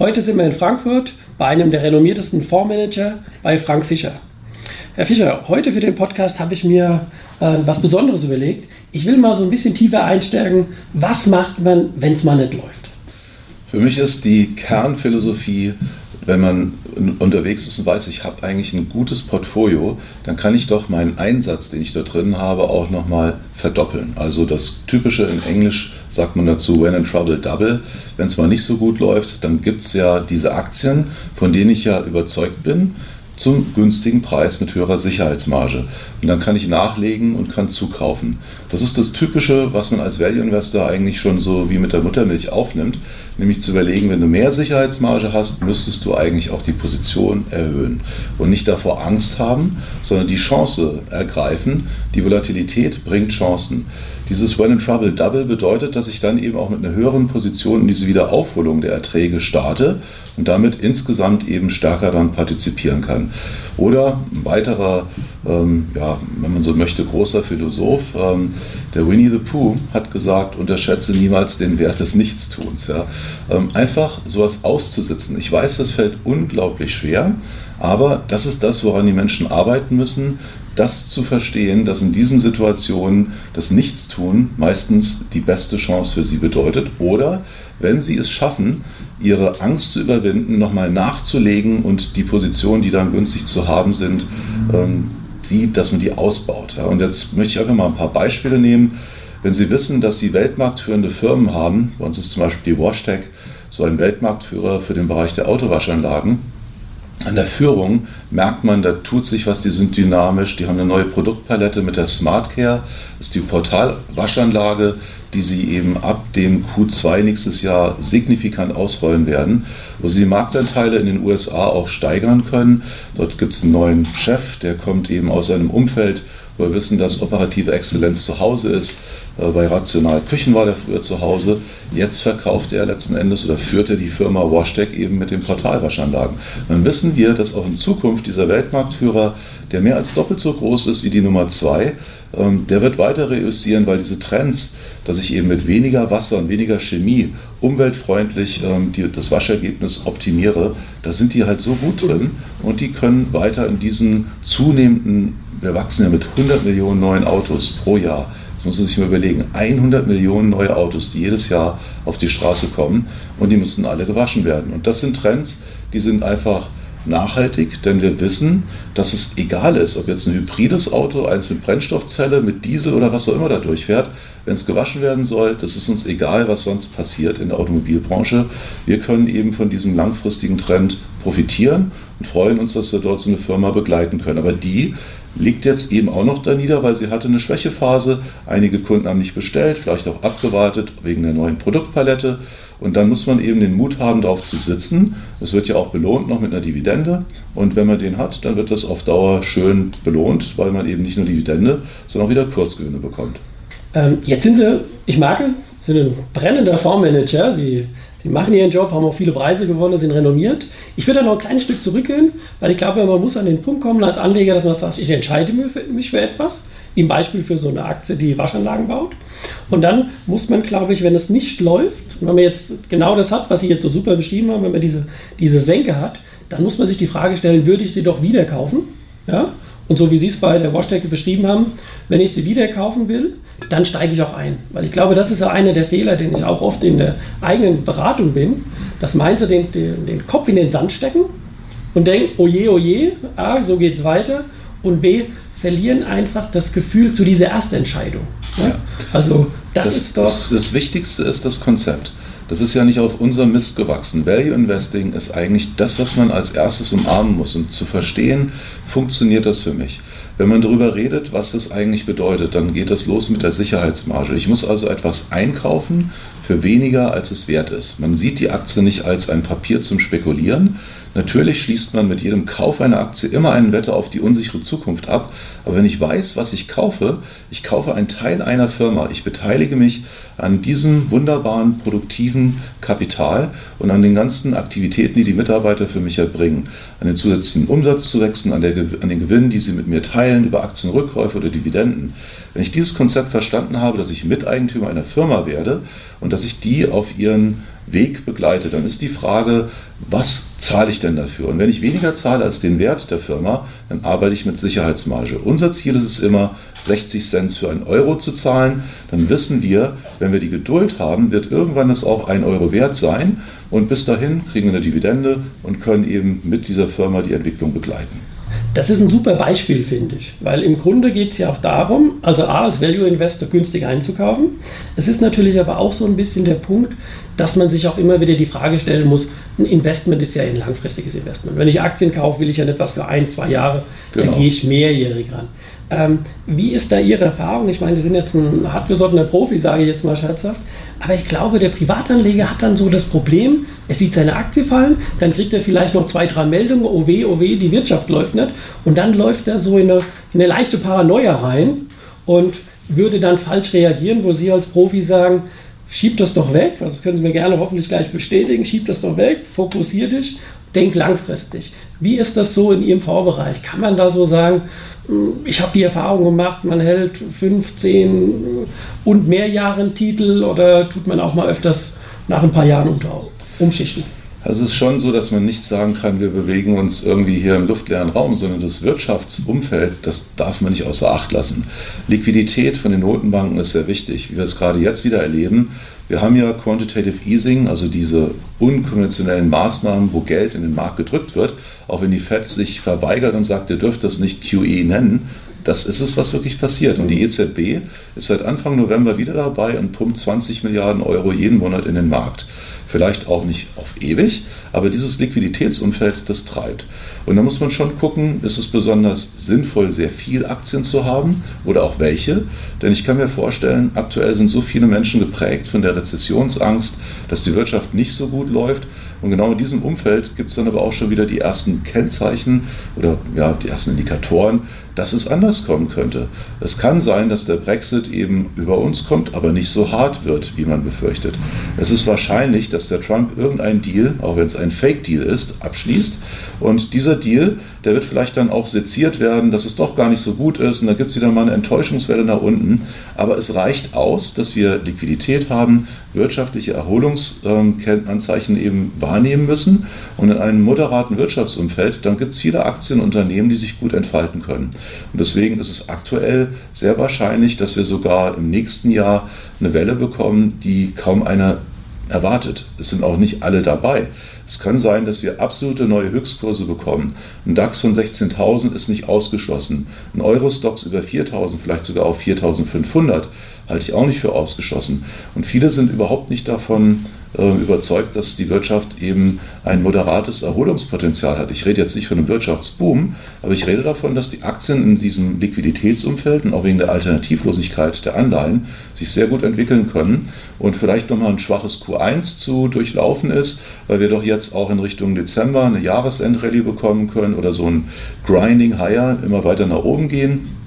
Heute sind wir in Frankfurt bei einem der renommiertesten Fondsmanager, bei Frank Fischer. Herr Fischer, heute für den Podcast habe ich mir äh, was Besonderes überlegt. Ich will mal so ein bisschen tiefer einsteigen. Was macht man, wenn es mal nicht läuft? Für mich ist die Kernphilosophie wenn man unterwegs ist und weiß, ich habe eigentlich ein gutes Portfolio, dann kann ich doch meinen Einsatz, den ich da drin habe, auch nochmal verdoppeln. Also das typische in Englisch sagt man dazu, when in trouble double. Wenn es mal nicht so gut läuft, dann gibt es ja diese Aktien, von denen ich ja überzeugt bin, zum günstigen Preis mit höherer Sicherheitsmarge. Und dann kann ich nachlegen und kann zukaufen. Das ist das Typische, was man als Value Investor eigentlich schon so wie mit der Muttermilch aufnimmt, nämlich zu überlegen, wenn du mehr Sicherheitsmarge hast, müsstest du eigentlich auch die Position erhöhen und nicht davor Angst haben, sondern die Chance ergreifen. Die Volatilität bringt Chancen. Dieses When in Trouble Double bedeutet, dass ich dann eben auch mit einer höheren Position in diese Wiederaufholung der Erträge starte und damit insgesamt eben stärker daran partizipieren kann. Oder ein weiterer, ähm, ja, wenn man so möchte, großer Philosoph, ähm, der Winnie the Pooh, hat gesagt, unterschätze niemals den Wert des Nichtstuns. Ja. Ähm, einfach sowas auszusitzen. Ich weiß, das fällt unglaublich schwer, aber das ist das, woran die Menschen arbeiten müssen, das zu verstehen, dass in diesen Situationen das Nichtstun meistens die beste Chance für sie bedeutet. Oder wenn sie es schaffen, ihre Angst zu überwinden, nochmal nachzulegen und die Positionen, die dann günstig zu haben sind, ähm, die, dass man die ausbaut. Und jetzt möchte ich einfach mal ein paar Beispiele nehmen. Wenn Sie wissen, dass Sie weltmarktführende Firmen haben, bei uns ist zum Beispiel die WashTech so ein Weltmarktführer für den Bereich der Autowaschanlagen, an der Führung merkt man, da tut sich was, die sind dynamisch, die haben eine neue Produktpalette mit der SmartCare, das ist die Portalwaschanlage, die sie eben ab dem Q2 nächstes Jahr signifikant ausrollen werden, wo sie die Marktanteile in den USA auch steigern können. Dort gibt es einen neuen Chef, der kommt eben aus einem Umfeld, wo wir wissen, dass operative Exzellenz zu Hause ist. Äh, bei Rational Küchen war der früher zu Hause. Jetzt verkauft er letzten Endes oder führt er die Firma WashTech eben mit den Portalwaschanlagen. Dann wissen wir, dass auch in Zukunft dieser Weltmarktführer, der mehr als doppelt so groß ist wie die Nummer zwei, ähm, der wird weiter reüssieren, weil diese Trends, dass ich eben mit weniger Wasser und weniger Chemie umweltfreundlich ähm, das Waschergebnis optimiere, da sind die halt so gut drin und die können weiter in diesen zunehmenden, wir wachsen ja mit 100 Millionen neuen Autos pro Jahr, das muss man sich mal überlegen. 100 Millionen neue Autos, die jedes Jahr auf die Straße kommen und die müssen alle gewaschen werden. Und das sind Trends, die sind einfach nachhaltig, denn wir wissen, dass es egal ist, ob jetzt ein hybrides Auto, eins mit Brennstoffzelle, mit Diesel oder was auch immer da durchfährt, wenn es gewaschen werden soll, das ist uns egal, was sonst passiert in der Automobilbranche. Wir können eben von diesem langfristigen Trend profitieren und freuen uns, dass wir dort so eine Firma begleiten können. Aber die liegt jetzt eben auch noch da nieder, weil sie hatte eine Schwächephase. Einige Kunden haben nicht bestellt, vielleicht auch abgewartet wegen der neuen Produktpalette. Und dann muss man eben den Mut haben, darauf zu sitzen. Es wird ja auch belohnt noch mit einer Dividende. Und wenn man den hat, dann wird das auf Dauer schön belohnt, weil man eben nicht nur Dividende, sondern auch wieder Kursgewinne bekommt. Ähm, jetzt sind Sie, ich mag es, sind ein brennender Fondsmanager. Sie Sie machen ihren Job, haben auch viele Preise gewonnen, sind renommiert. Ich würde da noch ein kleines Stück zurückgehen, weil ich glaube, man muss an den Punkt kommen als Anleger, dass man sagt, ich entscheide mich für etwas. Im Beispiel für so eine Aktie, die Waschanlagen baut. Und dann muss man, glaube ich, wenn es nicht läuft, wenn man jetzt genau das hat, was Sie jetzt so super beschrieben haben, wenn man diese, diese Senke hat, dann muss man sich die Frage stellen, würde ich sie doch wieder kaufen? Ja? Und so wie Sie es bei der Washtecke beschrieben haben, wenn ich sie wieder kaufen will, dann steige ich auch ein. Weil ich glaube, das ist ja einer der Fehler, den ich auch oft in der eigenen Beratung bin, dass meinst du den, den, den Kopf in den Sand stecken und denken, oje, oje, ah, so geht es weiter. und B, verlieren einfach das Gefühl zu dieser Erstentscheidung. Ja? Also das, das, ist doch... Das, das Wichtigste ist das Konzept. Das ist ja nicht auf unserem Mist gewachsen. Value Investing ist eigentlich das, was man als erstes umarmen muss. Und zu verstehen, funktioniert das für mich. Wenn man darüber redet, was das eigentlich bedeutet, dann geht das los mit der Sicherheitsmarge. Ich muss also etwas einkaufen für weniger, als es wert ist. Man sieht die Aktie nicht als ein Papier zum Spekulieren, Natürlich schließt man mit jedem Kauf einer Aktie immer einen Wette auf die unsichere Zukunft ab. Aber wenn ich weiß, was ich kaufe, ich kaufe einen Teil einer Firma, ich beteilige mich an diesem wunderbaren produktiven Kapital und an den ganzen Aktivitäten, die die Mitarbeiter für mich erbringen, an den zusätzlichen Umsatzzuwächsen, an, der, an den Gewinnen, die sie mit mir teilen über Aktienrückkäufe oder Dividenden. Wenn ich dieses Konzept verstanden habe, dass ich Miteigentümer einer Firma werde und dass ich die auf ihren Weg begleite, dann ist die Frage, was zahle ich denn dafür? Und wenn ich weniger zahle als den Wert der Firma, dann arbeite ich mit Sicherheitsmarge. Unser Ziel ist es immer, 60 Cent für einen Euro zu zahlen. Dann wissen wir, wenn wir die Geduld haben, wird irgendwann es auch ein Euro wert sein. Und bis dahin kriegen wir eine Dividende und können eben mit dieser Firma die Entwicklung begleiten. Das ist ein super Beispiel, finde ich, weil im Grunde geht es ja auch darum, also A, als Value Investor günstig einzukaufen. Es ist natürlich aber auch so ein bisschen der Punkt, dass man sich auch immer wieder die Frage stellen muss, ein Investment ist ja ein langfristiges Investment. Wenn ich Aktien kaufe, will ich ja nicht was für ein, zwei Jahre, genau. dann gehe ich mehrjährig ran. Ähm, wie ist da Ihre Erfahrung? Ich meine, Sie sind jetzt ein hartgesottener Profi, sage ich jetzt mal scherzhaft. Aber ich glaube, der Privatanleger hat dann so das Problem, er sieht seine Aktie fallen, dann kriegt er vielleicht noch zwei, drei Meldungen, oh weh, oh weh, die Wirtschaft läuft nicht. Und dann läuft er so in eine, in eine leichte Paranoia rein und würde dann falsch reagieren, wo Sie als Profi sagen, schieb das doch weg, das können Sie mir gerne hoffentlich gleich bestätigen, schieb das doch weg, fokussier dich, denk langfristig. Wie ist das so in Ihrem Vorbereich? Kann man da so sagen, ich habe die Erfahrung gemacht, man hält 15 und mehr Jahre einen Titel oder tut man auch mal öfters nach ein paar Jahren unter, umschichten? Also es ist schon so, dass man nicht sagen kann, wir bewegen uns irgendwie hier im luftleeren Raum, sondern das Wirtschaftsumfeld, das darf man nicht außer Acht lassen. Liquidität von den Notenbanken ist sehr wichtig, wie wir es gerade jetzt wieder erleben. Wir haben ja Quantitative Easing, also diese unkonventionellen Maßnahmen, wo Geld in den Markt gedrückt wird, auch wenn die Fed sich verweigert und sagt, ihr dürft das nicht QE nennen, das ist es, was wirklich passiert. Und die EZB ist seit Anfang November wieder dabei und pumpt 20 Milliarden Euro jeden Monat in den Markt. Vielleicht auch nicht auf ewig, aber dieses Liquiditätsumfeld, das treibt. Und da muss man schon gucken, ist es besonders sinnvoll, sehr viel Aktien zu haben oder auch welche? Denn ich kann mir vorstellen, aktuell sind so viele Menschen geprägt von der Rezessionsangst, dass die Wirtschaft nicht so gut läuft. Und genau in diesem Umfeld gibt es dann aber auch schon wieder die ersten Kennzeichen oder ja, die ersten Indikatoren, dass es anders kommen könnte. Es kann sein, dass der Brexit eben über uns kommt, aber nicht so hart wird, wie man befürchtet. Es ist wahrscheinlich, dass der Trump irgendein Deal, auch wenn es ein Fake-Deal ist, abschließt. Und dieser Deal, der wird vielleicht dann auch seziert werden, dass es doch gar nicht so gut ist. Und dann gibt es wieder mal eine Enttäuschungswelle nach unten. Aber es reicht aus, dass wir Liquidität haben, wirtschaftliche Erholungsanzeichen eben wahrnehmen müssen. Und in einem moderaten Wirtschaftsumfeld, dann gibt es viele Aktienunternehmen, die sich gut entfalten können. Und deswegen ist es aktuell sehr wahrscheinlich, dass wir sogar im nächsten Jahr eine Welle bekommen, die kaum einer erwartet. Es sind auch nicht alle dabei. Es kann sein, dass wir absolute neue Höchstkurse bekommen. Ein DAX von 16.000 ist nicht ausgeschlossen. Ein Eurostox über 4.000, vielleicht sogar auf 4.500, halte ich auch nicht für ausgeschlossen. Und viele sind überhaupt nicht davon äh, überzeugt, dass die Wirtschaft eben ein moderates Erholungspotenzial hat. Ich rede jetzt nicht von einem Wirtschaftsboom, aber ich rede davon, dass die Aktien in diesem Liquiditätsumfeld und auch wegen der Alternativlosigkeit der Anleihen sich sehr gut entwickeln können und vielleicht nochmal ein schwaches Q1 zu durchlaufen ist, weil wir doch jetzt auch in Richtung Dezember eine Jahresendrallye bekommen können oder so ein Grinding Higher immer weiter nach oben gehen.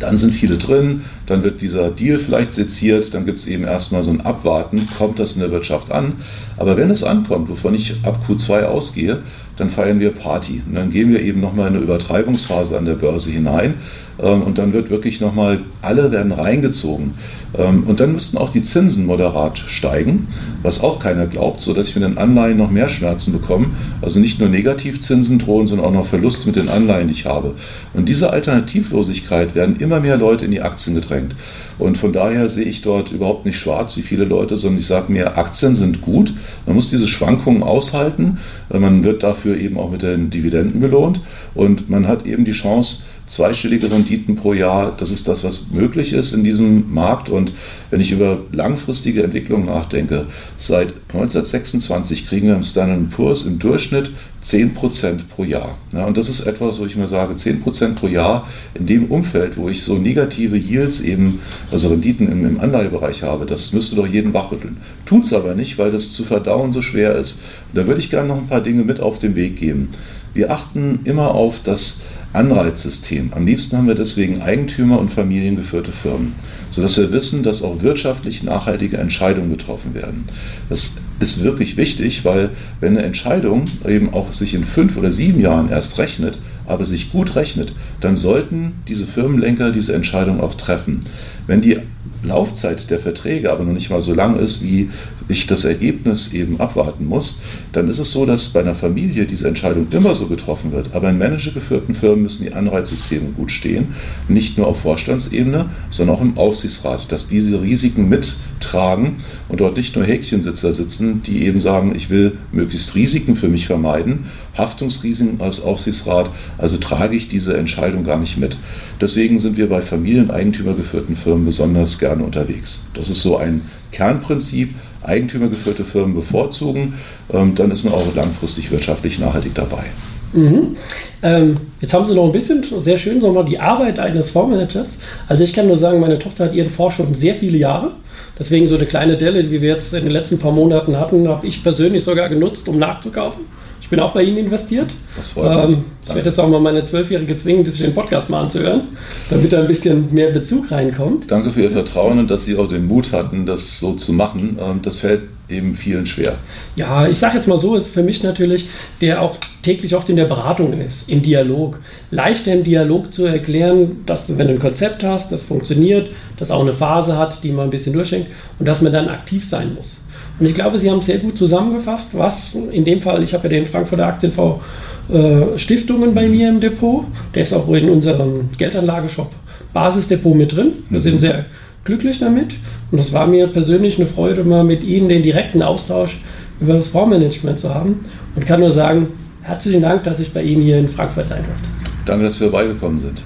Dann sind viele drin, dann wird dieser Deal vielleicht seziert, dann gibt es eben erstmal so ein Abwarten, kommt das in der Wirtschaft an. Aber wenn es ankommt, wovon ich ab Q2 ausgehe, dann feiern wir Party. Und dann gehen wir eben nochmal in eine Übertreibungsphase an der Börse hinein. Ähm, und dann wird wirklich nochmal, alle werden reingezogen. Ähm, und dann müssten auch die Zinsen moderat steigen, was auch keiner glaubt, sodass ich mit den Anleihen noch mehr Schmerzen bekomme. Also nicht nur Negativzinsen drohen, sondern auch noch Verlust mit den Anleihen, die ich habe. Und diese Alternativlosigkeit werden immer mehr Leute in die Aktien gedrängt. Und von daher sehe ich dort überhaupt nicht schwarz wie viele Leute, sondern ich sage mir, Aktien sind gut. Man muss diese Schwankungen aushalten. Man wird dafür eben auch mit den Dividenden belohnt. Und man hat eben die Chance, zweistellige Renditen pro Jahr. Das ist das, was möglich ist in diesem Markt. Und wenn ich über langfristige Entwicklung nachdenke, seit 1926 kriegen wir im Standard Poor's im Durchschnitt 10% pro Jahr. Ja, und das ist etwas, wo ich mir sage, 10% pro Jahr in dem Umfeld, wo ich so negative Yields eben, also Renditen im, im Anleihebereich habe, das müsste doch jeden wachrütteln. Tut es aber nicht, weil das zu verdauen so schwer ist. Und da würde ich gerne noch ein paar Dinge mit auf den Weg geben. Wir achten immer auf das Anreizsystem. Am liebsten haben wir deswegen Eigentümer- und familiengeführte Firmen, sodass wir wissen, dass auch wirtschaftlich nachhaltige Entscheidungen getroffen werden. Das ist wirklich wichtig, weil wenn eine Entscheidung eben auch sich in fünf oder sieben Jahren erst rechnet, aber sich gut rechnet, dann sollten diese Firmenlenker diese Entscheidung auch treffen. Wenn die Laufzeit der Verträge aber noch nicht mal so lang ist, wie ich das Ergebnis eben abwarten muss, dann ist es so, dass bei einer Familie diese Entscheidung immer so getroffen wird. Aber in managergeführten Firmen müssen die Anreizsysteme gut stehen, nicht nur auf Vorstandsebene, sondern auch im Aufsichtsrat, dass diese Risiken mittragen und dort nicht nur Häkchensitzer sitzen, die eben sagen, ich will möglichst Risiken für mich vermeiden, Haftungsrisiken als Aufsichtsrat, also trage ich diese Entscheidung gar nicht mit. Deswegen sind wir bei familieneigentümergeführten Firmen besonders gerne unterwegs. Das ist so ein Kernprinzip, eigentümergeführte Firmen bevorzugen, ähm, dann ist man auch langfristig wirtschaftlich nachhaltig dabei. Mhm. Ähm, jetzt haben Sie noch ein bisschen, sehr schön, nochmal die Arbeit eines Fondsmanagers. Also ich kann nur sagen, meine Tochter hat ihren Fonds schon sehr viele Jahre. Deswegen so eine kleine Delle, wie wir jetzt in den letzten paar Monaten hatten, habe ich persönlich sogar genutzt, um nachzukaufen. Ich bin auch bei Ihnen investiert. Das freut mich. Ähm, ich werde jetzt auch mal meine Zwölfjährige zwingen, sich den Podcast mal anzuhören, damit da ein bisschen mehr Bezug reinkommt. Danke für Ihr Vertrauen und dass Sie auch den Mut hatten, das so zu machen. Ähm, das fällt eben vielen schwer. Ja, ich sage jetzt mal so, ist für mich natürlich, der auch täglich oft in der Beratung ist, im Dialog. Leichter im Dialog zu erklären, dass du, wenn du ein Konzept hast, das funktioniert, das auch eine Phase hat, die man ein bisschen durchschenkt und dass man dann aktiv sein muss. Und ich glaube, Sie haben es sehr gut zusammengefasst, was in dem Fall, ich habe ja den Frankfurter Aktienfonds äh, Stiftungen bei mir im Depot, der ist auch in unserem Geldanlageshop Basisdepot mit drin. Wir sind sehr glücklich damit. Und das war mir persönlich eine Freude, mal mit Ihnen den direkten Austausch über das Fondsmanagement zu haben. Und kann nur sagen, herzlichen Dank, dass ich bei Ihnen hier in Frankfurt sein durfte. Danke, dass wir beigekommen sind.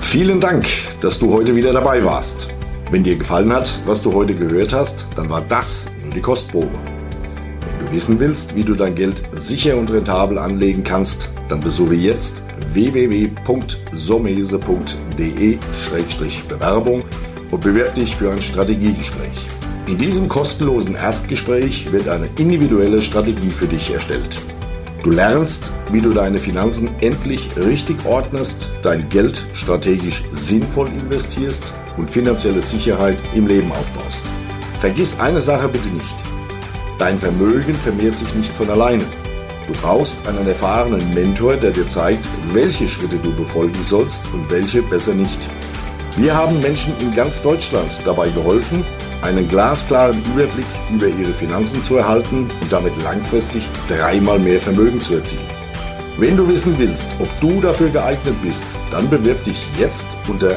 Vielen Dank, dass du heute wieder dabei warst. Wenn dir gefallen hat, was du heute gehört hast, dann war das nur die Kostprobe. Wenn du wissen willst, wie du dein Geld sicher und rentabel anlegen kannst, dann besuche jetzt www.somese.de-bewerbung und bewirb dich für ein Strategiegespräch. In diesem kostenlosen Erstgespräch wird eine individuelle Strategie für dich erstellt. Du lernst, wie du deine Finanzen endlich richtig ordnest, dein Geld strategisch sinnvoll investierst und finanzielle Sicherheit im Leben aufbaust. Vergiss eine Sache bitte nicht. Dein Vermögen vermehrt sich nicht von alleine. Du brauchst einen erfahrenen Mentor, der dir zeigt, welche Schritte du befolgen sollst und welche besser nicht. Wir haben Menschen in ganz Deutschland dabei geholfen, einen glasklaren Überblick über ihre Finanzen zu erhalten und damit langfristig dreimal mehr Vermögen zu erzielen. Wenn du wissen willst, ob du dafür geeignet bist, dann bewirb dich jetzt unter